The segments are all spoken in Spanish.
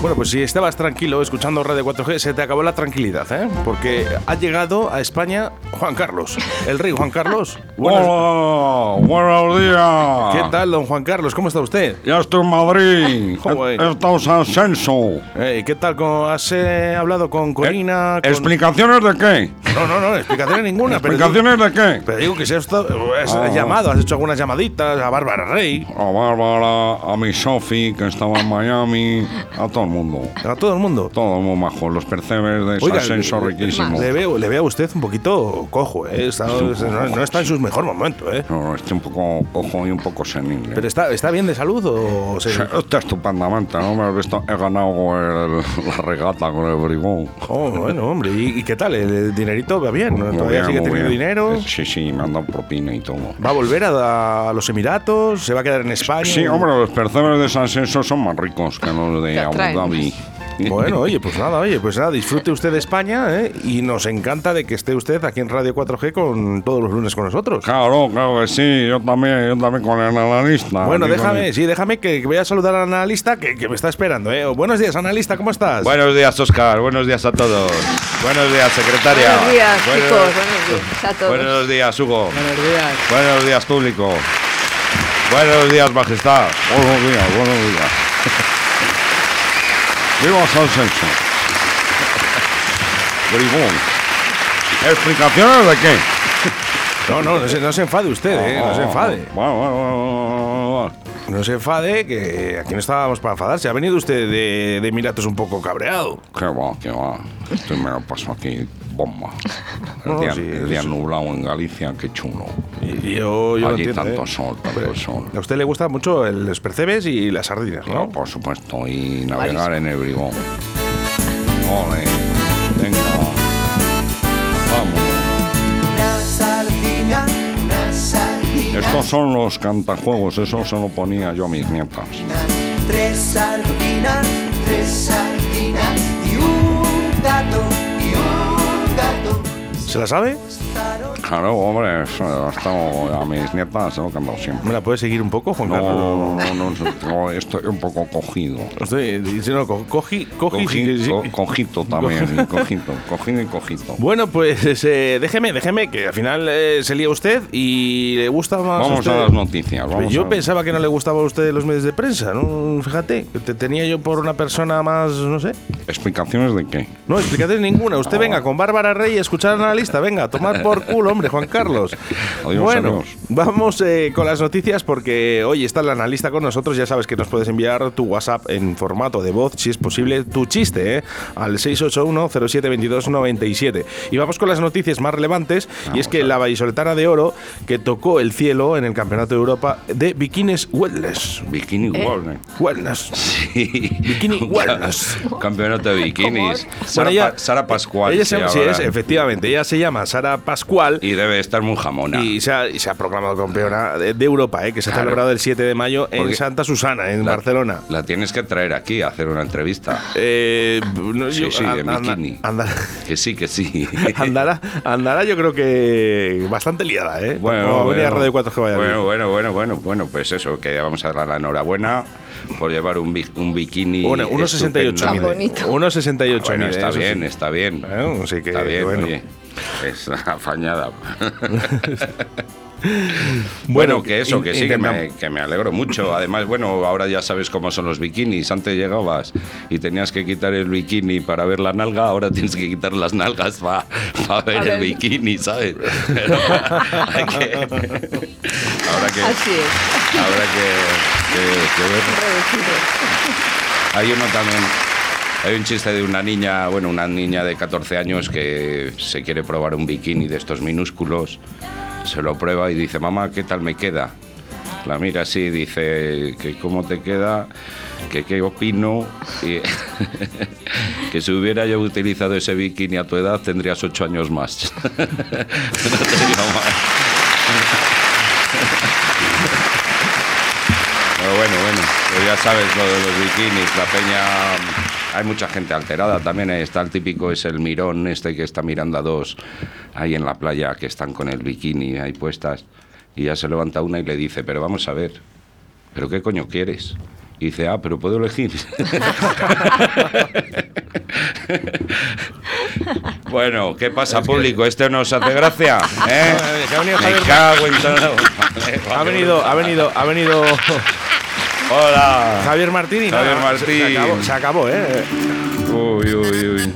Bueno, pues si estabas tranquilo escuchando Radio 4G, se te acabó la tranquilidad, ¿eh? Porque ha llegado a España Juan Carlos, el rey Juan Carlos. Hola, buenos días. ¿Qué tal, don Juan Carlos? ¿Cómo está usted? Ya estoy en Madrid. Joder. Estamos en ascenso. Eh, ¿Qué tal? ¿Has eh, hablado con Corina? con- ¿Explicaciones de qué? No, no, no, explicaciones ninguna. pero digo- ¿Explicaciones de qué? Pero digo que si has, estado- has Ah. llamado, has hecho algunas llamaditas a Bárbara Rey, A Bárbara, a mi Sofi, que estaba en Miami, a todo el mundo. A todo el mundo. Todo muy majo. Los percebes de Oiga, ascenso riquísimo. Le veo, le veo a usted un poquito cojo, ¿eh? Está- no, no está en sus mejor momentos, ¿eh? No, estoy un poco cojo y un poco senil. ¿eh? ¿Pero está, está bien de salud o se... Está estupendamente, ¿no? Me has visto, he ganado el- la regata con el bribón. Oh, bueno, hombre, ¿y, y qué tal? ¿El dinerito va bien? ¿no? ¿Todavía bien, sigue teniendo bien. dinero? Sí, sí, me han dado propina y todo. ¿Va a volver a, a los Emiratos? ¿Se va a quedar en España? Sí, hombre, los percebes de San Ascenso son más ricos que los de Bueno, oye, pues nada, oye, pues nada, disfrute usted de España ¿eh? y nos encanta de que esté usted aquí en Radio 4G con todos los lunes con nosotros. Claro, claro que sí, yo también, yo también con el analista. Bueno, déjame, el- sí, déjame que, que voy a saludar al analista que, que me está esperando. ¿eh? Buenos días, analista, ¿cómo estás? Buenos días, Oscar. Buenos días a todos. Buenos días, secretaria. Buenos días, Buenos- chicos. Buenos días a todos. Buenos días, Hugo. Buenos días. Buenos días, público. Buenos días, majestad. Buenos días, buenos días. Viva San Ascenso. Bribón. ¿Explicaciones de qué? No, no, no se, no se enfade usted, ¿eh? no se enfade. Bueno, bueno, bueno, bueno, bueno. No se enfade, que aquí no estábamos para enfadarse. Ha venido usted de, de Emiratos un poco cabreado. Qué va, qué va. Estoy me lo paso aquí bomba. El No, día, sí, el día eso. nublado en Galicia, qué chulo. Y yo, yo lo Allí entiendo, tanto ¿eh? sol, tanto sol. A usted le gusta mucho el- los percebes y las sardinas, No, por supuesto, y navegar en el bribón. Ole, venga, vamos. Una sardina, una sardina, Estos son los cantajuegos, eso se lo ponía yo a mis nietas. tres sardinas, tres sardinas y un gato, y un gato. ¿Se la sabe? Claro, hombre, esto a mis nietas cantado siempre. ¿Me la puede seguir un poco, Juan No, Carlos? no, no, no, no, estoy un poco cogido. Estoy diciendo, co- cogí, sí, Cogi- sí. co- cojito también, y cojito, cogido y cojito. Bueno, pues eh, déjeme, déjeme, que al final eh, se lía usted y le gusta más. Vamos usted- a las noticias, vamos yo a- pensaba que no le gustaba a usted los medios de prensa, ¿no? Fíjate, te tenía yo por una persona más, no sé. ¿Explicaciones de qué? No, explicaciones ninguna. Usted venga con Bárbara Rey a escuchar al analista. Venga, a tomar por culo, hombre, Juan Carlos. Adiós, bueno, vamos eh, con las noticias porque hoy está el analista con nosotros. Ya sabes que nos puedes enviar tu WhatsApp en formato de voz, si es posible, tu chiste, ¿eh? al 681-072297. Y vamos con las noticias más relevantes. y es que la vallisoletana de oro que tocó el cielo en el Campeonato de Europa de Bikinis Wellness. Bikini Eh. World. Wellness. Sí. Bikini Wellness. ca- Campeonato de bikinis. Sara, Bueno, ella- Sara Pascual. Ella se se, sí, llama. es, efectivamente, ella se llama Sara Pascual Y debe estar muy jamona. y se ha, y se ha proclamado campeona de, de Europa, eh, que se ha Claro. celebrado el 7 de mayo en Porque Santa Susana, en La- Barcelona. La tienes que traer aquí a hacer una entrevista. Eh, no, Sí, yo- sí, de an- anda- bikini. andará, Que sí, que sí. andará, andará, yo creo que bastante liada, ¿eh? Como venía Radio 4 que vaya bueno, bueno, bueno, bueno, bueno, pues eso, que vamos a dar la enhorabuena por llevar un, un bikini. Bueno, 1,68 estupendo. mide. bonito. 1,68 Bueno, mide, está eso sí. bien, está bien. Bueno, así que, está bien, bueno. oye. Es afañada. Bueno, Bueno, que eso, que sí, que me, que me alegro mucho. Además, bueno, ahora ya sabes cómo son los bikinis. Antes llegabas y tenías que quitar el bikini para ver la nalga, ahora tienes que quitar las nalgas para ver el bikini, ¿sabes? Pero hay que- ahora que, Así es. ahora que, que- que ver. Reducido. Hay uno también. Hay un chiste de una niña, bueno, una niña de 14 años que se quiere probar un bikini de estos minúsculos. Se lo prueba y dice, mamá, ¿qué tal me queda? La mira así y dice que cómo te queda, que qué opino, y que si hubiera yo utilizado ese bikini a tu edad tendrías ocho años más. Pero bueno, bueno, pues ya sabes lo de los bikinis, la peña... Hay mucha gente alterada también, eh, está el típico, es el mirón este que está mirando a dos ahí en la playa que están con el bikini ahí puestas y ya se levanta una y le dice, pero vamos a ver, ¿pero qué coño quieres? Y dice, ah, pero puedo elegir. bueno, ¿qué pasa, público? ¿Este nos hace gracia? ¿Eh? Ha venido Me Javier- cago en todo. Ha venido, ha venido, ha venido Hola. Javier Martín y Javier nada, se-. Se acabó, se acabó, ¿eh? Uy, uy, uy.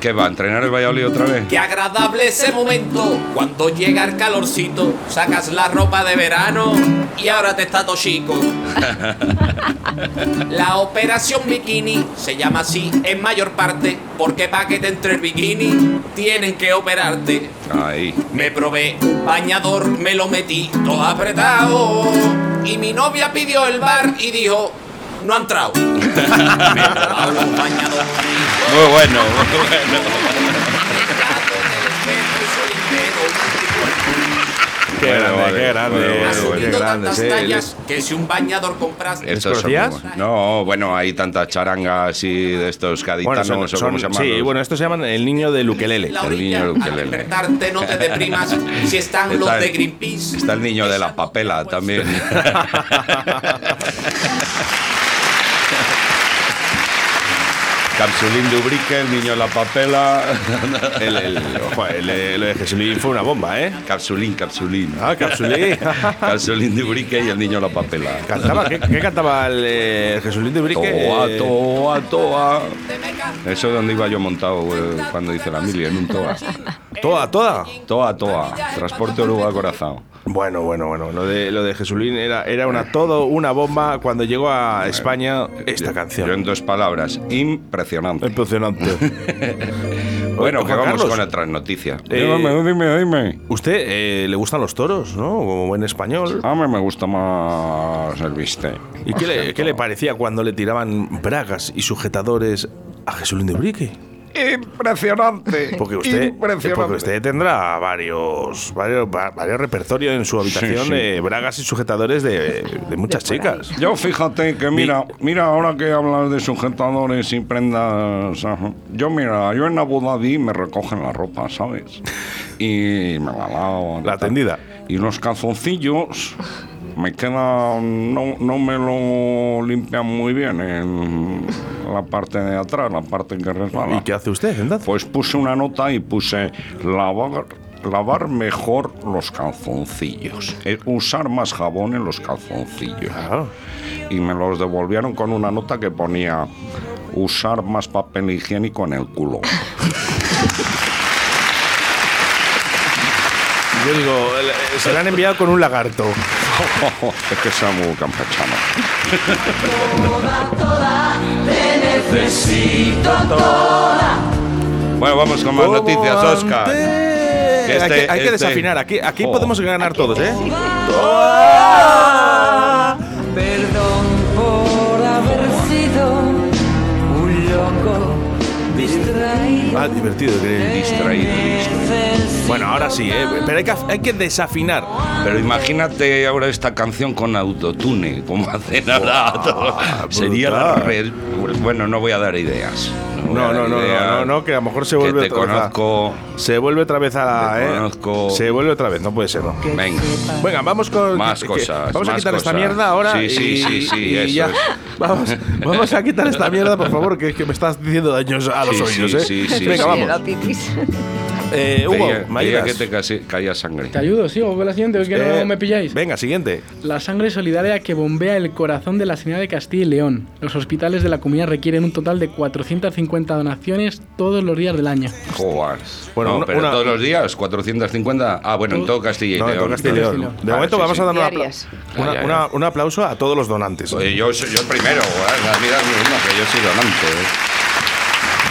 ¿Qué va? ¿A entrenar el Valladolid otra vez? Qué agradable ese momento cuando llega el calorcito, sacas la ropa de verano y ahora te está chico. La operación bikini se llama así en mayor parte porque para que te entre el bikini tienen que operarte. Ahí. Me probé un bañador, me lo metí todo apretado y mi novia pidió el bar y dijo, no ha entrado. me los. Muy bueno, muy bueno. Qué Bueno, grande, vale, qué grande, bueno, bueno, qué Asumiendo grande, tantas sí. tallas que si un bañador compraste. Estos. No, bueno, hay tantas charangas y de estos Bueno, gaditanos son- o son- cómo se llaman. sí, los- bueno, estos se llaman el niño del ukelele. La El niño al ukelele. despertarte no te deprimas si están los Está el- de Greenpeace. Está el niño de la papela también. Capsulín Dubrique, el niño de la papela. El, el, joder, el, el de Jesulín fue una bomba, ¿eh? Capsulín, capsulín. Ah, Capsulín. Capsulín Dubrique y el niño de la papela. Cantaba, ¿qué, qué cantaba el, eh, Jesulín de Brique? Toa, Eh, toa, toa. Eso es donde iba yo montado eh, cuando hice la mili, en un toa. Toda, toda. Toa, toa. Transporte Uruguay Corazón. Bueno, bueno, bueno. Lo de, lo de Jesulín era, era una, todo una bomba cuando llegó a España esta Yo en canción. dos palabras, impresionante. Impresionante. Bueno, que vamos Carlos, con otras noticias. Eh, Dime, dime, dime. Usted eh, le gustan los toros, ¿no? Como buen español. A mí me gusta más el bistec. ¿Y qué le, qué le parecía cuando le tiraban bragas y sujetadores a Jesulín de Brique? Impresionante. Porque usted, Impresionante. porque usted tendrá varios, varios, va- varios repertorios en su habitación sí. de bragas y sujetadores de, de muchas chicas. Yo fíjate que mira, mira ahora que hablas de sujetadores y prendas, ajá. yo mira, yo en Abu Dhabi me recogen la ropa, ¿sabes? Y me la lavo. La tendida. Y los calzoncillos me quedan, no, no me lo limpian muy bien en la parte de atrás, la parte que resbala. ¿Y qué hace usted entonces? Pues puse una nota y puse lavar, lavar mejor los calzoncillos. Eh, usar más jabón en los calzoncillos. Claro. Y me los devolvieron con una nota que ponía usar más papel higiénico en el culo. Yo digo, el- se le han enviado con un lagarto. es que sea muy campechano. Bueno, vamos con más noticias, Oscar. Este- hay que, hay que este- desafinar. Aquí, aquí Oh. podemos ganar todos, ¿eh? Perdón por haber sido un loco distraído. Ah, divertido. que- Distraído, distraído. Bueno, ahora sí, ¿eh? Pero hay que, hay que desafinar. Pero imagínate ahora esta canción con autotune, como hacen ahora. todo. Sería la red. Bueno, no voy a dar ideas. No, no, no, no, no, no, que a lo mejor se Que vuelve te otra vez a- conozco. Se vuelve otra vez a. Te ¿eh? conozco. Se vuelve otra vez, no puede ser, ¿no? Venga. Venga, vamos con. Más que- que- cosas, Vamos a quitar esta mierda ahora. Sí, sí, y, sí, sí, y eso ya. es. Vamos, vamos a quitar esta mierda, por favor, que, que me estás diciendo daños a los Sí, oídos, sí, ¿eh? sí, sí, Venga, sí. vamos. Eh, Hugo, Veía- ¿me veía ayudas? que te casi- caía sangre. Te ayudo, sigo con la siguiente, es que Eh, no me pilláis. Venga, siguiente. La sangre solidaria que bombea el corazón de la Señora de Castilla y León. Los hospitales de la comunidad requieren un total de 450 donaciones todos los días del año. Joder. Bueno, No, una- pero una- todos los días, 450. Ah, bueno, en todo Castilla y No, en León. todo Castilla y León. León. De momento sí, vamos sí. a dar una una- una- un aplauso a todos los donantes. Oye, yo, soy- yo primero, ¿eh? la vida es misma, que yo soy donante. ¿eh?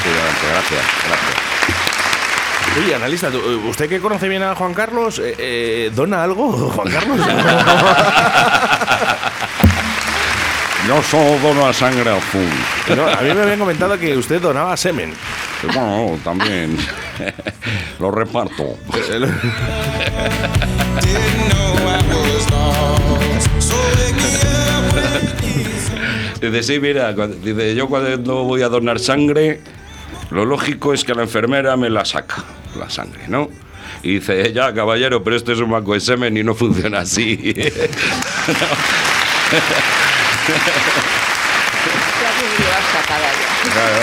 Soy donante, gracias, gracias. Oye, analista, ¿tú- ¿usted que conoce bien a Juan Carlos, eh, eh, dona algo, Juan Carlos? Yo solo dono la sangre azul. No, a mí me habían comentado que usted donaba semen. Bueno, también lo reparto. Dice, sí, mira, dice, yo cuando voy a donar sangre, lo lógico es que la enfermera me la saca, la sangre, ¿no? Y dice, ya, caballero, pero esto es un banco de semen y no funciona así. Claro,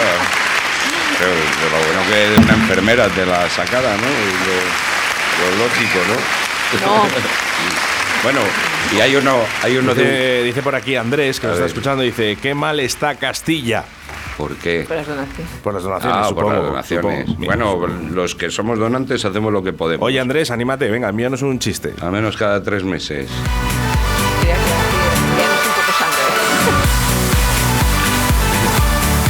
pero, pero lo bueno que una enfermera te la sacara, ¿no? Y Lo, lo lógico, ¿no? bueno, y hay uno, hay uno de... Dice, dice por aquí Andrés, que nos está escuchando, dice, qué mal está Castilla. ¿Por qué? Por las donaciones. Por las donaciones, Ah, supongo. por las donaciones. supongo. Bueno, los que somos donantes hacemos lo que podemos. Oye, Andrés, anímate, venga, envíanos un chiste. Al menos cada tres meses. Sangre.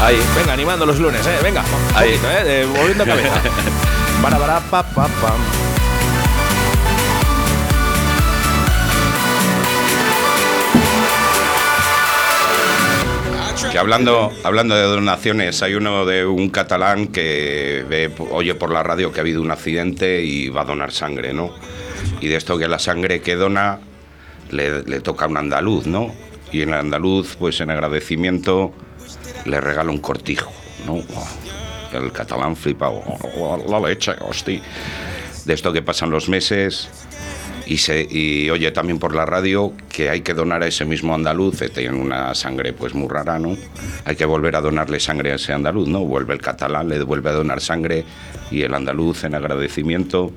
Ahí. Venga, animando los lunes, eh, venga. Un Ahí. poquito, eh, moviendo cabeza. Para, para, pa, pa, pam. Que hablando, hablando de donaciones, hay uno de un catalán que ve, oye por la radio que ha habido un accidente y va a donar sangre, ¿no? Y de esto que la sangre que dona le, toca a un andaluz, ¿no? Y el andaluz, pues en agradecimiento, le regala un cortijo, ¿no? El catalán flipa, "Oh, la leche, hostia. De esto que pasan los meses, y, se, y oye también por la radio que hay que donar a ese mismo andaluz, que tiene una sangre pues muy rara, ¿no? Hay que volver a donarle sangre a ese andaluz, ¿no? Vuelve el catalán, le vuelve a donar sangre y el andaluz en agradecimiento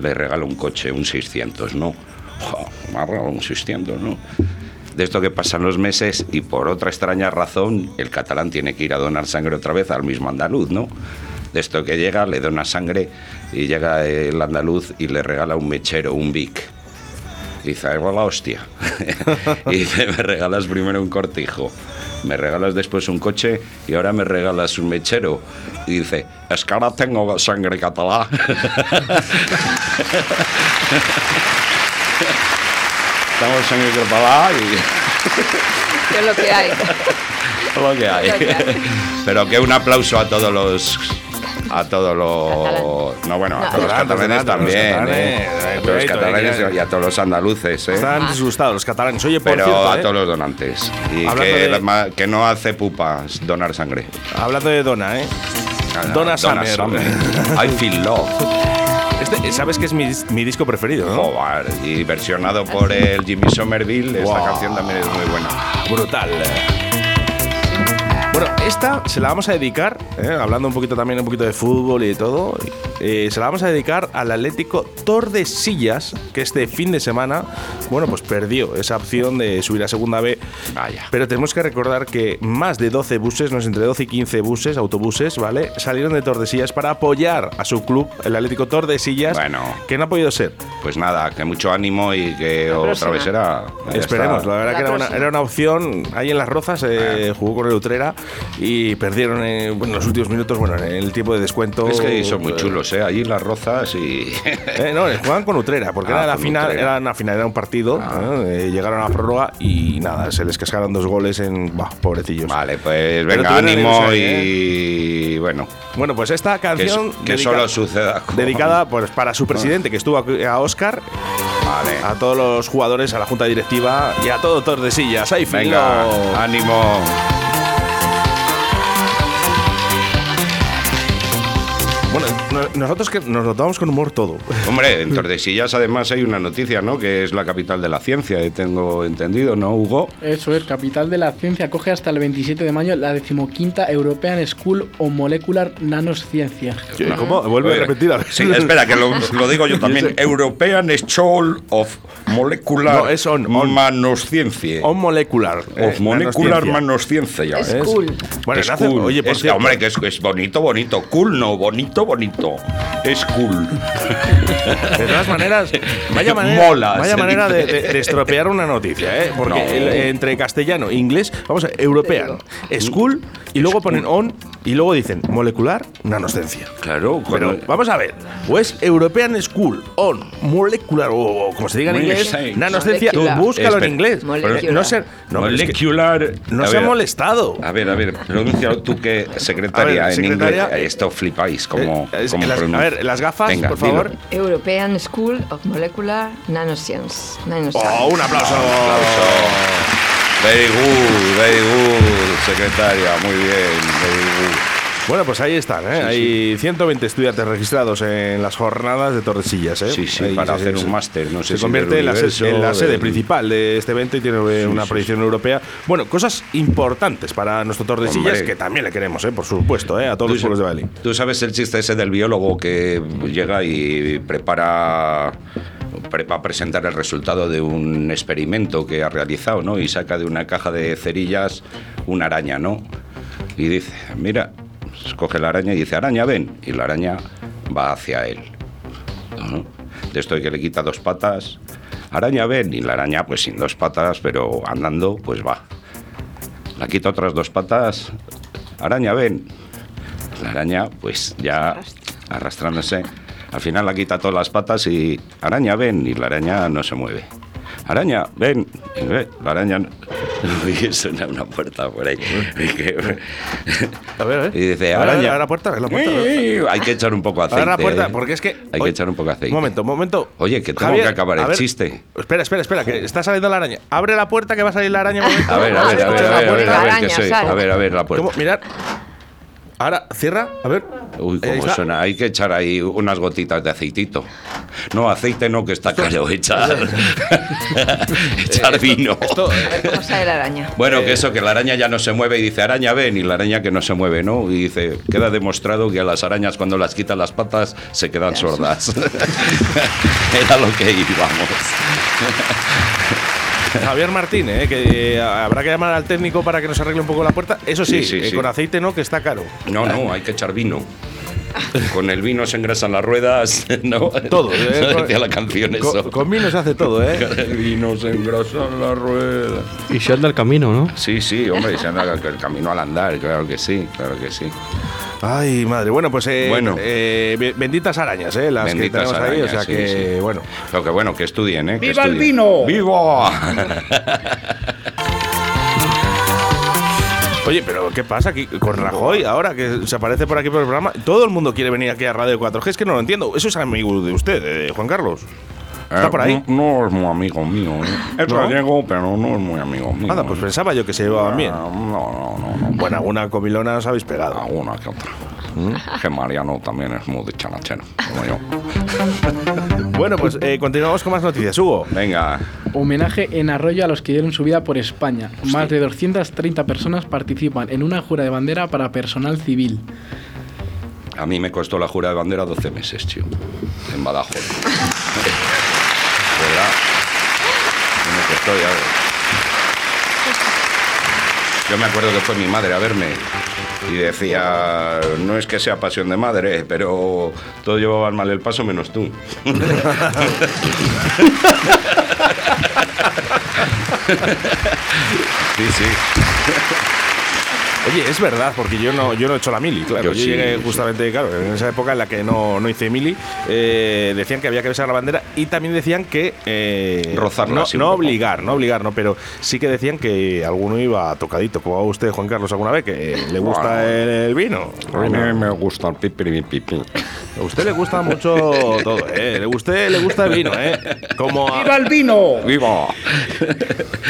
le regala un coche, un 600, ¿no? Regalado un 600, ¿no? De esto que pasan los meses y por otra extraña razón el catalán tiene que ir a donar sangre otra vez al mismo andaluz, ¿no? De esto que llega, le dona sangre y llega el andaluz y le regala un mechero, un Vic. Y dice, "Ahí va la hostia. y dice, me regalas primero un cortijo, me regalas después un coche y ahora me regalas un mechero. Y dice, es que ahora tengo sangre catalá. Tengo sangre catalá y Que es lo que hay. es lo que hay. Lo que hay. Pero que un aplauso a todos los a todos los no bueno a todos los Catalanes, también los catalanes, a todos los catalanes y a todos los andaluces ¿eh? Están disgustados los catalanes. Oye, por pero cierto, a eh, todos los donantes y que, de- la ma- que no hace pupas donar sangre hablando de Dona, ¿eh? Donna Summer. I feel love Este, ¿Sabes que es mi, mi disco preferido, no? Joder, y versionado por el Jimmy Somerville esta Wow. canción también es muy buena Brutal. Bueno, esta se la vamos a dedicar, eh, hablando un poquito también un poquito de fútbol y de todo, eh, se la vamos a dedicar al Atlético Tordesillas, que este fin de semana, bueno, pues perdió esa opción de subir a segunda B. Vaya. Pero tenemos que recordar que más de 12 buses, no es entre 12 y 15 buses, autobuses, ¿vale? Salieron de Tordesillas para apoyar a su club, el Atlético Tordesillas, Bueno. que no ha podido ser. pues nada que mucho ánimo y que otra próxima. vez será Esperemos, está. la verdad La que era una, próxima. era una opción ahí en las rozas, eh, jugó con el Utrera y perdieron en, bueno, en los últimos minutos, bueno, en el tiempo de descuento. Es que son muy eh, chulos, ¿eh? Allí las rozas y. eh, no, jugaban con Utrera, porque Ah, era la final, Utrera. era una final, era un partido, Ah. eh, eh, llegaron a la prórroga y nada, se les cascaron dos goles en, bah, pobrecillos. vale, pues venga, ánimo y. Bueno, Bueno, pues esta canción que dedica- solo suceda. con- dedicada pues, para su presidente que estuvo a Oscar, Vale. a todos los jugadores, a la junta directiva y a todo Tordesillas. ¡Ay, Venga, ánimo. Nosotros que nos notamos con humor todo. Hombre, en Tordesillas además hay una noticia, ¿no? Que es la capital de la ciencia, eh, tengo entendido, ¿no, Hugo? Eso es, capital de la ciencia, coge hasta el 27 de mayo la decimoquinta European School of Molecular Nanosciencia. ¿Cómo? Vuelve a repetir. a ver. Sí, espera, que lo, lo digo yo también. European School of Molecular No, es on- on. Manosciencia. On molecular. eh, of Molecular nanosciencia. Manosciencia. Es cool. Bueno, Es cool. oye, por Es- cierto, hombre, que es, es bonito, bonito. Cool, no, bonito, bonito. Es cool. de todas maneras, vaya manera, Mola, vaya manera de, dice. de- de estropear una noticia, ¿eh? Porque No. el- entre castellano e inglés, vamos a European, School y luego ponen on y luego dicen molecular nanosciencia. Claro, Pero cuando- vamos a ver, o es European School on Molecular, o, como se diga en inglés, Molecular. nanosciencia, tú Molecular. búscalo en inglés. Molecular. No se, no, pero es que Molecular. no A se ha ver, molestado. A ver, a ver, pronuncia tú que secretaria ver, en secretaria, inglés. eh, Esto flipáis, como. Eh, es como las- a ver, las gafas, Venga, por dilo. favor. European School of Molecular Nanoscience. Nanoscience. Oh, un aplauso. Very good, very good, secretaria, muy bien, very good. Bueno, pues ahí están, ¿eh? Hay 120 estudiantes registrados en las jornadas de Tordesillas, ¿eh? Sí, sí, Ahí para hacer un máster, no sé Se convierte en la, en sede del- principal de este evento y tiene una proyección europea. Bueno, cosas importantes para nuestro Tordesillas Hombre. que también le queremos, ¿eh? Por supuesto, ¿eh? A todos los pueblos de Bali. Tú sabes el chiste ese del biólogo que llega y prepara para presentar el resultado de un experimento que ha realizado, ¿no? Y saca de una caja de cerillas una araña, ¿no? Y dice, mira, coge la araña y dice, araña, ven. Y la araña va hacia él. ¿no? De esto que le quita dos patas, araña, ven. Y la araña, pues sin dos patas, pero andando, pues va. La quita otras dos patas, araña, ven. La araña, pues ya arrastrándose. Al final la quita todas las patas y araña, ven. Y la araña no se mueve. Araña, ven. La araña. no- Y suena una puerta por ahí. A ver, a ver. y dice, araña. a ver la puerta, la puerta. "Eh, Hay que echar un poco de A ver aceite. la puerta, ¿eh? porque es que. Hay que echar un poco de aceite. Un momento, un momento. Oye, que tengo que acabar el ver, chiste. Espera, espera, espera, que está saliendo la araña. Abre la puerta que va a salir la araña. un momento. A ver, a ver, a ver, a la ver, a ver, puerta. a ver. A ver, a ver, la puerta. Mirad. Ahora, cierra, a ver. Uy, cómo suena. Hay que echar ahí unas gotitas de aceitito. No, aceite no, que está caro. Echar, echar vino. Esto, sale la araña. Bueno, que eso, que la araña ya no se mueve y dice, araña ven, y la araña que no se mueve, ¿no? Y dice, queda demostrado que a las arañas cuando las quitan las patas se quedan sordas. Era lo que íbamos. Javier Martínez, ¿eh? que eh, habrá que llamar al técnico para que nos arregle un poco la puerta. Eso sí, Sí, sí, eh, sí. con aceite no, que está caro. No, no, hay que echar vino. Con el vino se engrasan las ruedas, ¿no? Todo. eh, No con- decía la canción con- eso. Con vino se hace todo, ¿eh? el vino se engrasan las ruedas. Y se anda el camino, ¿no? Sí, sí, hombre, se anda el camino al andar, claro que sí, claro que sí. Ay, madre. Bueno, pues eh, Bueno. eh, be- benditas arañas, ¿eh? Las Benditas que tenemos ahí. O sea arañas, sí, que, sí. bueno. Pero que bueno, que estudien, ¿eh? Que ¡Viva el vino! ¡Viva! Oye, pero ¿qué pasa aquí con Rajoy ahora que se aparece por aquí por el programa? Todo el mundo quiere venir aquí a Radio 4G. Es que no lo entiendo. Eso es amigo de usted, eh, Juan Carlos. ¿Está Eh, por ahí? No, no es muy amigo mío. ¿eh? Es ¿No? gallego, pero no es muy amigo mío. Nada, pues pensaba yo que se llevaban bien. No, no, no, no. Bueno, alguna comilona os habéis pegado. Alguna que otra. Que Mariano también es muy dicharachero, como yo. Bueno, pues eh, continuamos con más noticias. Hugo. Venga, Homenaje en Arroyo a los que dieron su vida por España. Más de 230 personas participan en una jura de bandera para personal civil. a mí me costó la jura de bandera 12 meses, tío. En Badajoz. Yo me acuerdo que fue mi madre a verme y decía, no es que sea pasión de madre, pero todos llevaban mal el paso menos tú. sí, sí. Oye, es verdad, porque yo no, yo no he hecho la mili, claro. Yo, Yo sí, llegué sí. justamente, claro, en esa época en la que no, no hice mili, eh, decían que había que besar la bandera y también decían que. eh, Rozarla no, no obligar, no obligar, no, pero sí que decían que alguno iba tocadito, como a usted, Juan Carlos, alguna vez, que le gusta Bueno. el, el vino. A mí me gusta el pipi pipi. A usted le gusta mucho todo, ¿eh? A usted le gusta el vino, ¿eh? Como a, el vino! ¡Viva!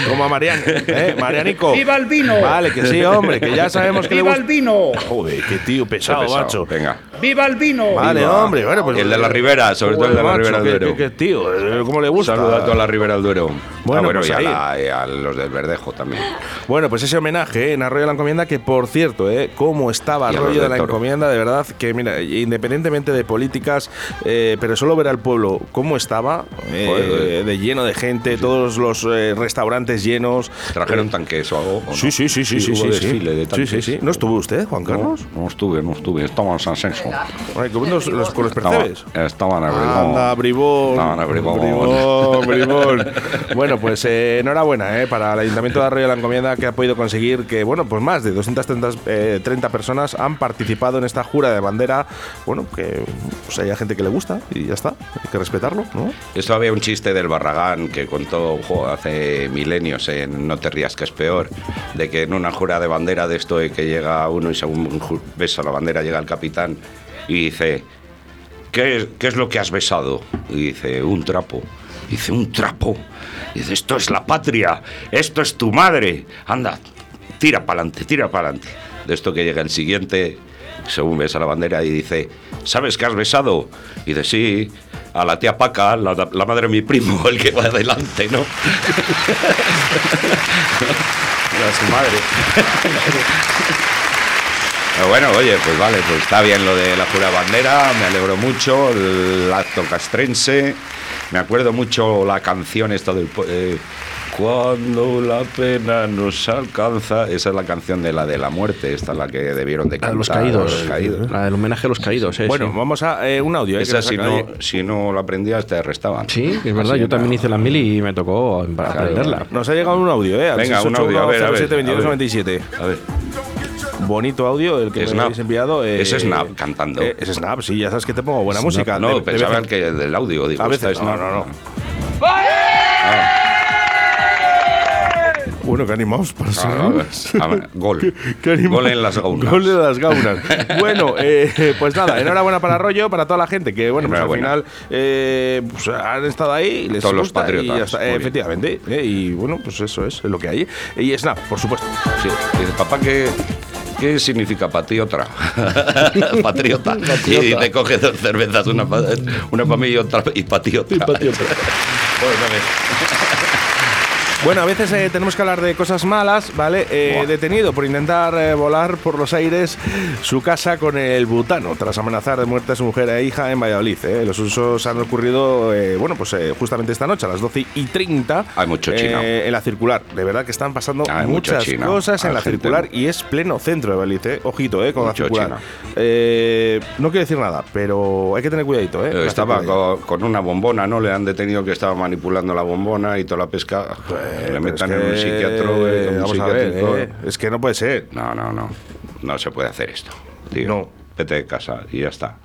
como a Mariano, ¿eh? Marianico. ¡Viva el vino! Vale, que sí, hombre, que ya sabemos que le gusta. vino! Joder, qué tío pesado, Pesado. macho. Venga. ¡Viva el vino! Vale, Viva. hombre, bueno, pues. Y el de la Ribera, sobre todo el de la Ribera del Duero. qué- qué tío, eh, ¿cómo le gusta? Saluda a toda la Ribera del Duero. Bueno, Ah, bueno pues y, a la- y a los del Verdejo también. Bueno, pues ese homenaje eh, en Arroyo de la Encomienda, que por cierto, eh, cómo estaba Arroyo de la Toro. Encomienda, de verdad, que mira, independientemente de políticas, eh, pero solo ver al pueblo cómo estaba, eh, Joder. de lleno de gente, todos los eh, restaurantes llenos. ¿Trajeron Eh, tanques o algo? o no? Sí, sí, sí, sí, sí, sí, sí. de Sí, tanques. sí, sí. ¿No estuvo usted, Juan Carlos? No, no estuve, no estuve. Estaba en San Senso. Ay, ¿cómo los, los- con los percebes? Estaban en Bribón. Anda, bribón. Estaban en Bribón. Bribón, bribón. bueno, pues eh, enhorabuena eh, para el Ayuntamiento de Arroyo de la Encomienda que ha podido conseguir que, bueno, pues más de 230 eh, 30 personas han participado en esta jura de bandera. Bueno, que pues, haya gente que le gusta y ya está. Hay que respetarlo, ¿no? Esto había un chiste del Barragán que contó jo, hace milenios en No te rías que es peor, de que en una jura de bandera de esto de que llega uno y según besa la bandera llega el capitán y dice, ¿qué qué es lo que has besado? Y dice, un trapo. Dice, un trapo. Dice, esto es la patria, esto es tu madre. Anda, tira para adelante, tira para adelante. De esto que llega el siguiente, según besa la bandera y dice, ¿sabes qué has besado? Y dice, sí, a la tía Paca, la, la madre de mi primo, el que va adelante, ¿no? a su madre. Pero bueno, oye, pues vale, pues está bien lo de la jura bandera, me alegro mucho, el acto castrense, me acuerdo mucho la canción esta del... eh, cuando la pena nos alcanza, esa es la canción de la de la muerte, esta es la que debieron de La cantar. de los caídos. los caídos. La del homenaje a los caídos, eh, bueno, sí. vamos a eh, un audio. eh, Esa si no, si no lo aprendías te arrestaban. Sí, es verdad, Así yo también no. hice la mil y me tocó para Claro. aprenderla. Nos ha llegado un audio, ¿eh? Al Venga, un audio, a ver, a ver, 681 a ver. 97. A ver, Bonito audio el que me habéis enviado. eh, Es Snap cantando. eh, es Snap, sí, ya sabes que te pongo buena Snap. música. No, De- pensaba que del audio. Digo, A veces esta es no, no, no. Bueno, que animados para Ah, a ver, gol. Qué. Gol en las gaunas. Gol en las gaunas. bueno, eh, pues nada, enhorabuena para Arroyo, para toda la gente que, bueno, pues al final eh, pues han estado ahí, les Todos los gusta y patriotas, efectivamente. eh, y bueno, pues eso es lo que hay. Y Snap, por supuesto. Sí. Papá, ¿qué, qué significa patriota? patriota. Y dice, coge dos cervezas, una una mí y otra y patriota. Bueno, a veces eh, tenemos que hablar de cosas malas, ¿vale? Eh, detenido por intentar eh, volar por los aires su casa con el butano, tras amenazar de muerte a su mujer e hija en Valladolid. ¿eh? Los usos han ocurrido, eh, bueno, pues eh, justamente esta noche, a las 12 y 30. Hay mucho chino. En la circular. De verdad que están pasando Hay muchas cosas en Hay la gente- circular y es pleno centro de Valladolid, ¿eh? Ojito, ¿eh? Con Mucho la circular. Eh, no quiero decir nada, pero hay que tener cuidadito, ¿eh? Estaba con, con una bombona, ¿no? Le han detenido que estaba manipulando la bombona y toda la pesca. Le Pues, Pero metan es en un que, psiquiatro. eh, en un vamos a ver, psiquiátrico. eh, es que no puede ser. No, no, no. No se puede hacer esto. Tío. No. Vete de casa y ya está.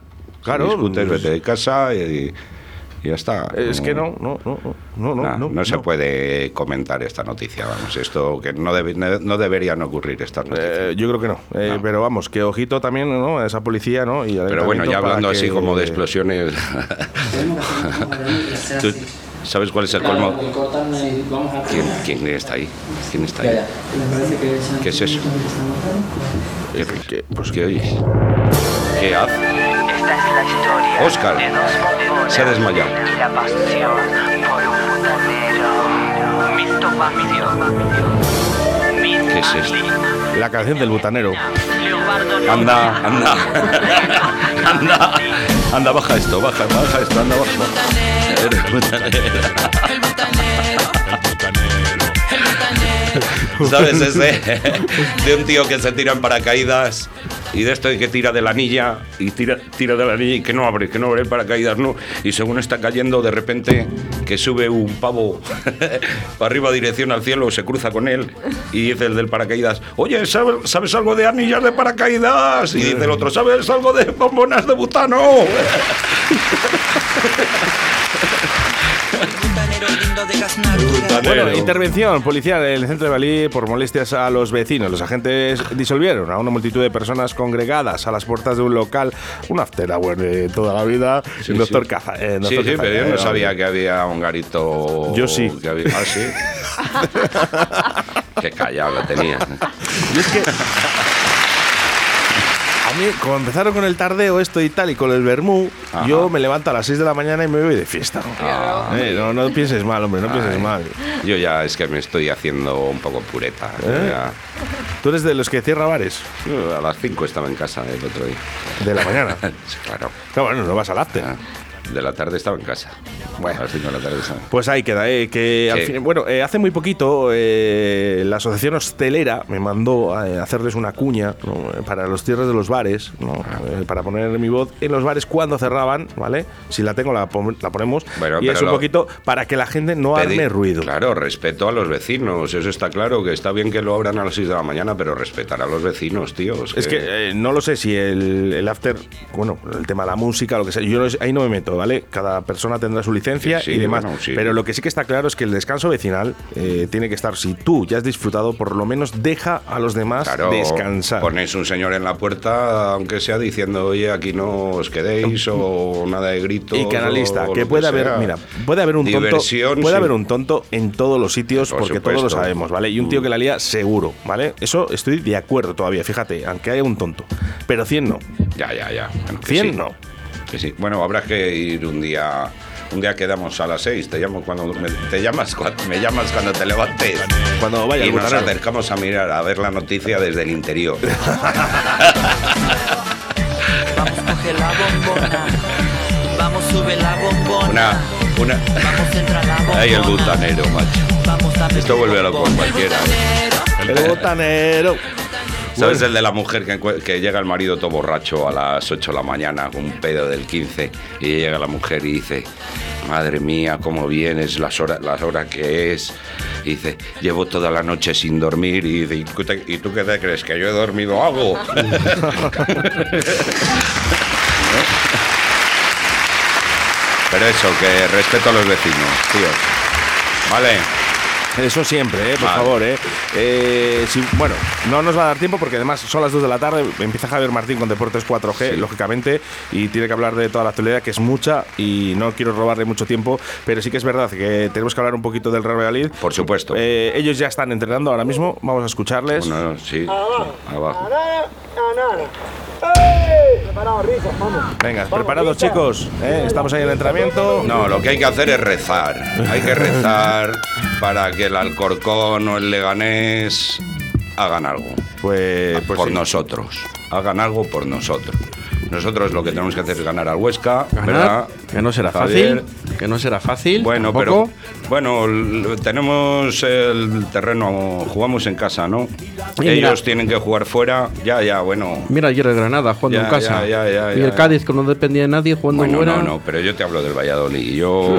Claro, Si discutes, pues- vete de casa y, y ya está. Es que no, no, no, no, no, Nah, no, no se puede comentar esta noticia, vamos, esto que no, debe- no, no deberían ocurrir estas noticias. Eh, yo creo que no. Eh, No. Pero vamos, que ojito también ¿no? a esa policía, ¿no? Y Pero bueno, ya hablando así que- como de explosiones, ¿tú ¿sabes cuál es el colmo? ¿Quién, quién está ahí? ¿Quién está ahí? ¿Qué es eso? ¿Qué, qué- pues, ¿qué oyes? ¿Qué hace? Esta es la historia Oscar, se ha desmayado. la pasión por un. ¿Qué es esto? La canción del butanero. Anda, anda, anda, anda, baja esto, baja, baja esto, anda, baja. Eres butanero. ¿Sabes ese? De un tío que se tira en paracaídas y de esto de que tira de la anilla y tira, tira de la anilla y que no abre, que no abre el paracaídas, no. Y según está cayendo, de repente que sube un pavo para arriba dirección al cielo, se cruza con él y dice el del paracaídas, oye, ¿sabes, ¿sabes algo de anillas de paracaídas? Y dice el otro, ¿sabes algo de bombonas de butano? Bueno, intervención policial en el centro de Balí por molestias a los vecinos. Los agentes disolvieron a una multitud de personas congregadas a las puertas de un local, un after hour de toda la vida. Sí, el doctor sí. Caza. eh, Sí, doctor sí, Caza, pero yo eh, no sabía que había un garito. Yo sí. que había- Ah, sí. Qué callado lo tenía. Y es que. Mí, como empezaron con el tardeo esto y tal, y con el vermú, Ajá. yo me levanto a las 6 de la mañana y me voy de fiesta. Ah. Eh, no, no pienses mal, hombre, no pienses Ay, mal. Yo ya es que me estoy haciendo un poco pureta. ¿Eh? Tú eres de los que cierra bares yo a las 5 estaba en casa el otro día. de la mañana. Sí, claro. Claro, bueno, no vas al after. Ah. De la tarde estaba en casa. Bueno, a las 5 de la tarde estaba. Pues ahí queda, eh, que al Sí. fin- bueno, eh, hace muy poquito eh, la asociación hostelera me mandó a eh, hacerles una cuña ¿no? Para los cierres de los bares, ¿no? Ah. Para poner mi voz en los bares cuando cerraban, ¿vale? Si la tengo la, pon- la ponemos Bueno, y es un lo- poquito para que la gente no Pedi- arme ruido. Claro, respeto a los vecinos. Eso está claro, que está bien que lo abran a las 6 de la mañana, pero respetar a los vecinos, tío. Es que no lo sé si el, el after, bueno, el tema de la música, lo que sea, yo no- ahí no me meto, ¿vale? Cada persona tendrá su licencia Sí, y demás. bueno, sí. Pero lo que sí que está claro es que el descanso vecinal eh, tiene que estar, si tú ya has disfrutado, por lo menos deja a los demás Claro, descansar. Ponéis un señor en la puerta, aunque sea diciendo, oye, aquí no os quedéis, o nada de gritos. Y canalista, o que puede haber, sea. mira, puede haber un tonto, puede sí. haber un tonto en todos los sitios Por porque todos lo sabemos, ¿vale? Y un tío que la lía seguro, ¿vale? Eso estoy de acuerdo todavía, fíjate, aunque haya un tonto, pero 100 no. Ya, ya, ya. Bueno, que 100 sí. no. Que sí. Bueno, habrá que ir un día. Un día quedamos a las 6, te llamo cuando me, te llamas cuando, me llamas cuando te levantes. Cuando vaya y nos acercamos a mirar, a ver la noticia desde el interior. Coge la bombona. Vamos, sube la bombona. Una, una. Vamos, entra la bombona. Ahí el butanero, macho. Vamos a Esto vuelve loco a cualquiera. El botanero. ¿Sabes el de la mujer que, llega el marido todo borracho a las 8 de la mañana con un pedo del 15 y llega la mujer y dice, madre mía, cómo vienes, las horas, las horas que es? Y dice, llevo toda la noche sin dormir y dice, "¿Y tú te- ¿y tú qué te crees? ¿Que yo he dormido algo? Pero eso, que respeto a los vecinos, tíos. ¿Vale? Eso siempre, ¿eh? por Vale. favor. ¿eh? Eh, si- bueno, no nos va a dar tiempo porque además son las 2 de la tarde. Empieza Javier Martín con Deportes 4G, lógicamente, y tiene que hablar de toda la actualidad, que es mucha, y no quiero robarle mucho tiempo, pero sí que es verdad que tenemos que hablar un poquito del Real Valladolid. Por supuesto. Eh, ellos ya están entrenando ahora mismo, vamos a escucharles. Bueno, sí, abajo. Venga, preparados chicos, ¿eh? estamos ahí en el entrenamiento. No, lo que hay que hacer es rezar. Hay que rezar para que el Alcorcón o el Leganés hagan algo. Pues, pues por sí. nosotros. Hagan algo por nosotros. Nosotros lo que tenemos que hacer es ganar al Huesca, Ganar, ¿verdad? que no será Javier? fácil, que no será fácil. Bueno, tampoco. pero bueno, tenemos el terreno, jugamos en casa, ¿no? Y mira- Ellos tienen que jugar fuera, ya, ya, bueno. Mira ayer el Granada jugando Ya, en casa. ya, ya, ya, y ya. el Cádiz que no dependía de nadie jugando Bueno, fuera. no, no, pero yo te hablo del Valladolid. Yo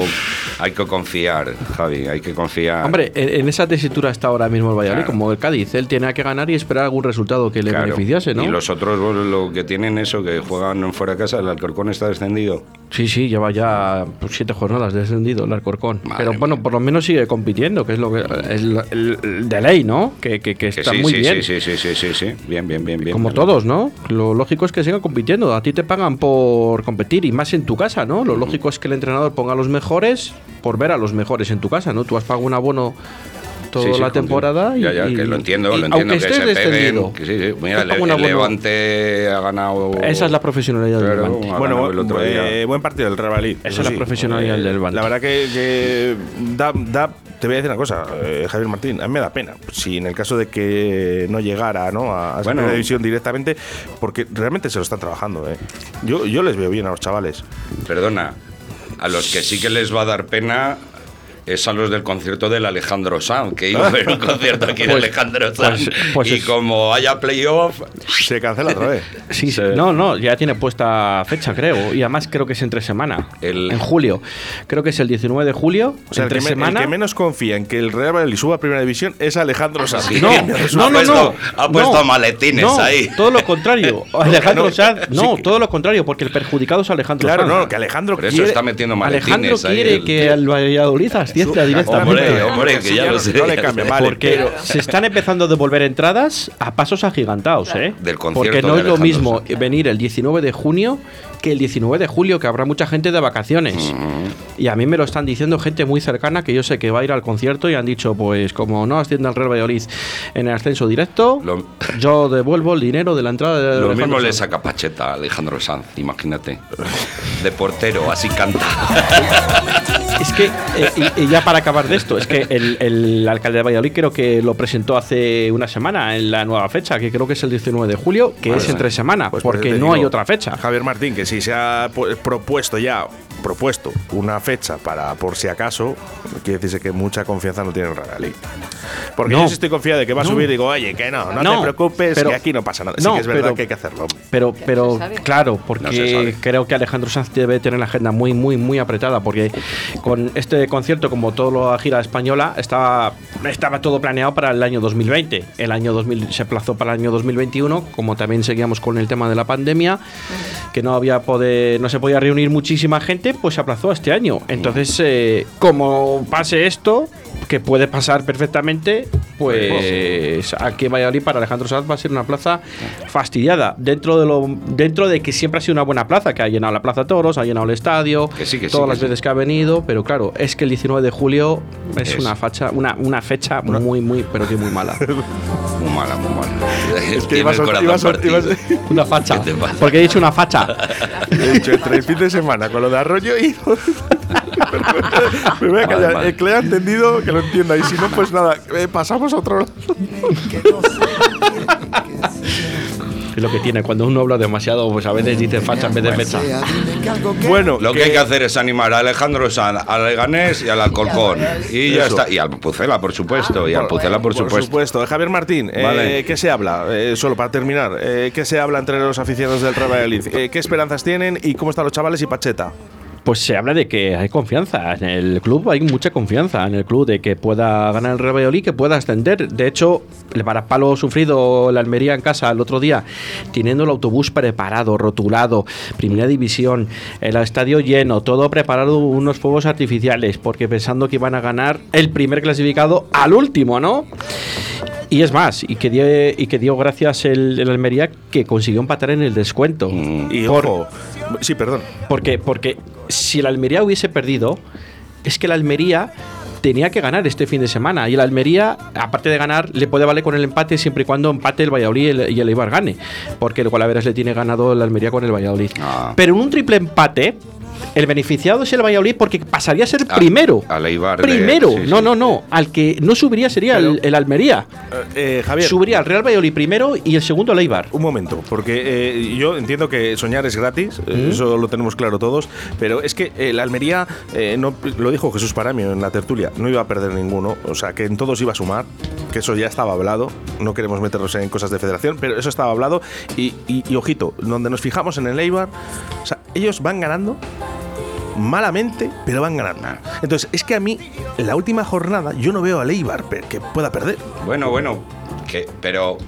hay que confiar, Javi, hay que confiar. Hombre, en, en esa tesitura está ahora mismo el Valladolid, Claro. como el Cádiz. Él tiene que ganar y esperar algún resultado que le Claro. beneficiase, ¿no? Y los otros bueno, lo que tienen eso, que juegan fuera de casa, el Alcorcón está descendido. Sí, sí, lleva ya pues, siete jornadas descendido el Alcorcón. Madre Pero bueno, por lo menos sigue compitiendo, que es lo que es el- el de ley, ¿no? Que, que- que Que está sí, muy sí, bien. sí, sí, sí, sí, sí, bien, bien, bien, bien. Como todos, ¿no? Lo lógico es que sigan compitiendo. A ti te pagan por competir y más en tu casa, ¿no? Lo lógico es que el entrenador ponga a los mejores por ver a los mejores en tu casa, ¿no? Tú has pagado un abono toda Sí, sí, la temporada y, Ya, ya, que lo entiendo, y lo entiendo, aunque que estés se peguen. Que sí, sí. Mira, el, el. Levante ha ganado. Esa es la profesionalidad del Levante. Bueno, ganado el otro día. eh, buen partido del Real. Esa es la sí. profesionalidad del Levante. La verdad que, que da, da- te voy a decir una cosa, eh, Javier Martín, a mí me da pena. Si en el caso de que no llegara ¿no? a, a Bueno. división directamente, porque realmente se lo están trabajando. ¿eh? Yo, yo les veo bien a los chavales. Perdona, a los que sí que les va a dar pena es a los del concierto del Alejandro Sanz, que iba a ver un concierto aquí de Pues- Alejandro Sanz. pues- pues y es- como haya playoff, Se cancela otra vez. Sí, sí. No, no, ya tiene puesta fecha, creo. Y además creo que es entre semana. El- En julio. Creo que es el 19 de julio. O sea, el entre que, me- el semana. que menos confía en que el Real Valladolid suba a primera división es Alejandro Sanz. Sí. No, Ha no, puesto- no, no. ha puesto No, maletines no, ahí. Todo lo contrario. Alejandro No, Sanz. No, sí. todo lo contrario, porque el perjudicado es Alejandro Claro, Sanz. no, que Alejandro por eso quiere... está metiendo Alejandro maletines ahí. quiere el que el Valladolid ascienda directamente. Hombre, hombre, que ya lo sé. no le cambia, vale, Porque pero- se están empezando a devolver entradas a pasos agigantados, ¿eh? Del concierto Porque no es lo mismo venir el 19 de junio que el 19 de julio, que habrá mucha gente de vacaciones. Y a mí me lo están diciendo gente muy cercana que yo sé que va a ir al concierto y han dicho, pues como no ascienda al Real Valladolid en el ascenso directo, Lo- yo devuelvo el dinero de la entrada de Lo Alejandro mismo le Sanz". saca Pacheta a Alejandro Sanz, imagínate. De portero, así canta. Es que, eh, y, y ya para acabar de esto, es que el, el alcalde de Valladolid creo que lo presentó hace una semana en la nueva fecha, que creo que es el 19 de julio, que Vale. es entre semana, Pues por porque no digo, hay otra fecha. Javier Martín, que si se ha pu- propuesto ya propuesto una fecha para por si acaso, quiere decirse que mucha confianza no tiene el Valladolid. Porque No. yo sí estoy confiado de que va a No. subir, digo, oye, que no, no, No, te preocupes, pero- que aquí no pasa nada. sí que es verdad pero- que hay que hacerlo. Pero, pero claro, porque creo que Alejandro Sanz debe tener la agenda muy, muy, muy apretada, porque con este concierto, como todo la gira española, estaba, estaba todo planeado para el año 2020. El año 2000 se aplazó para el año 2021, como también seguíamos con el tema de la pandemia, que no había poder, no se podía reunir muchísima gente, pues se aplazó a este año. Entonces, eh, como pase esto, que puede pasar perfectamente, pues aquí en Valladolid para Alejandro Sanz va a ser una plaza fastidiada dentro de lo dentro de que siempre ha sido una buena plaza que ha llenado la Plaza Toros ha llenado el estadio Que sí, que sí, todas que las sí. veces que ha venido pero claro es que el 19 de julio es, Es. una facha una, una fecha muy muy pero que muy mala Muy mala, muy mala. Es que una facha ¿Qué te pasa? porque he dicho una facha He dicho entre el fin de semana con lo de Arroyo y. Me voy a callar. Vale, vale. El que le ha entendido, que lo entienda. Y si no, pues nada, eh, pasamos a otro lado. es lo que tiene cuando uno habla demasiado pues a veces dice facha en vez de fecha Bueno, Lo que hay que hacer es animar a Alejandro Sanz, al Leganés y al Alcorcón. Y ya Eso. está. Y al Pucela, por supuesto. Y al Pucela, por supuesto. Javier Martín, eh, Vale. ¿qué se habla? Eh, solo para terminar, eh, ¿qué se habla entre los aficionados del Real Valladolid? Eh, ¿Qué esperanzas tienen y cómo están los chavales y Pacheta? Pues se habla de que hay confianza en el club, hay mucha confianza en el club de que pueda ganar el Real que pueda ascender. De hecho, el varapalo sufrido la Almería en casa el otro día, teniendo el autobús preparado, rotulado, primera división, el estadio lleno, todo preparado, unos fuegos artificiales, porque pensando que iban a ganar el primer clasificado al último, ¿no? Y es más, y que dio, y que dio gracias el, el Almería que consiguió empatar en el descuento. Y Por- ojo, sí, perdón. porque, porque si el Almería hubiese perdido, es que el Almería tenía que ganar este fin de semana. Y el Almería, aparte de ganar, le puede valer con el empate siempre y cuando empate el Valladolid y el, y el Eibar gane. Porque el Gualaveras le tiene ganado el Almería con el Valladolid. Ah. Pero en un triple empate, el beneficiado es el Valladolid porque pasaría a ser A- primero. al Eibar de- Primero. sí, no, no, no. Al que no subiría sería el, el Almería. Eh, Javier. Subiría al Real Valladolid primero y el segundo el Eibar. Un momento, porque eh, yo entiendo que soñar es gratis, eh, ¿Mm? eso lo tenemos claro todos, pero es que el Almería, eh, no, lo dijo Jesús Paramio en la tertulia, no iba a perder ninguno, o sea, que en todos iba a sumar, que eso ya estaba hablado, no queremos meternos en cosas de federación, pero eso estaba hablado, y, y- y ojito, donde nos fijamos en el Eibar, o sea, ellos van ganando malamente, pero van ganando. Entonces, es que a mí, en la última jornada, yo no veo al Eibar per- que pueda perder. Bueno, bueno. Que, pero.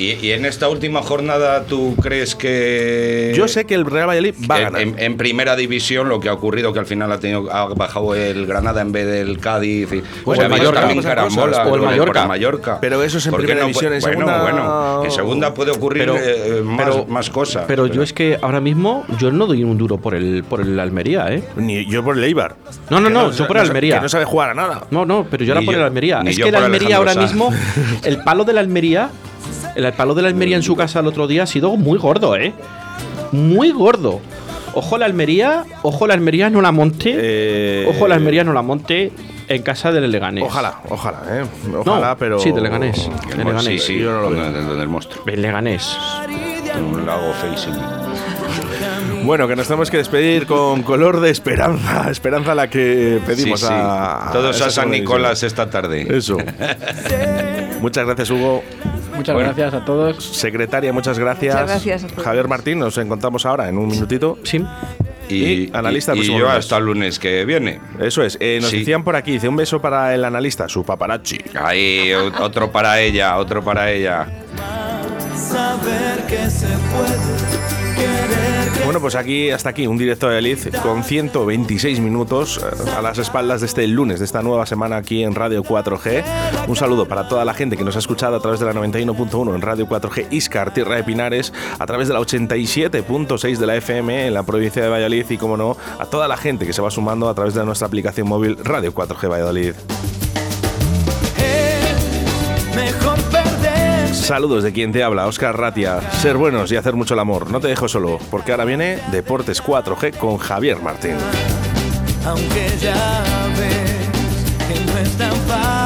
¿Y, y en esta última jornada tú crees que.? Yo sé que el Real Valladolid va a ganar. en- en primera división lo que ha ocurrido que al final ha tenido ha bajado el Granada en vez del Cádiz y, Pues o el Mallorca, carambola cosas, o el Mallorca. Mallorca. Pero eso es en ¿Por qué primera no división, en bueno, segunda- bueno en segunda puede ocurrir Pero- eh, más, pero- más cosas Pero yo es que ahora mismo yo no doy un duro por el, por el Almería, ¿eh? Ni yo por el Eibar. No, no, Que no, yo por el Almería. Que no sabe jugar a nada. No, no, pero yo Ni por el Almería. Es que el Almería ahora mismo, el palo del Almería, el palo del Almería en su casa el otro día ha sido muy gordo, ¿eh? Muy gordo. Ojo la Almería, ojo la Almería no la monte. Eh, Ojo la Almería no la monte en casa del Leganés. Ojalá, ojalá, ¿eh? Ojalá, No, pero. sí, del Leganés. El del Leganés. sí sí Yo no lo donde- donde el monstruo El Leganés. un lago feísimo Bueno, que nos tenemos que despedir con color de esperanza. Esperanza la que pedimos Sí, sí. a. todos a San Nicolás esta tarde. Eso. muchas gracias, Hugo. Muchas Bueno. gracias a todos. Secretaria, muchas gracias. Muchas gracias a todos. Javier Martín, nos encontramos ahora en un minutito. Sí. Y analista y, próximo yo hasta el lunes que viene Eso es. Eh, nos Sí. decían por aquí, dice un beso para el analista, su paparazzi. ahí otro para ella otro para ella Saber que se puede querer que Bueno, pues aquí hasta aquí un directo de Liz con 126 minutos eh, a las espaldas de este lunes, de esta nueva semana aquí en Radio 4G. Un saludo para toda la gente que nos ha escuchado a través de la 91.1 en Radio 4G Iscar, Tierra de Pinares, a través de la 87.6 de la FM en la provincia de Valladolid y, como no, a toda la gente que se va sumando a través de nuestra aplicación móvil Radio 4G Valladolid. Saludos de quien te habla, Oscar Ratia. Ser buenos y hacer mucho el amor. No te dejo solo, porque ahora viene Deportes 4G con Javier Martín. Aunque ya ves que no es tan fácil.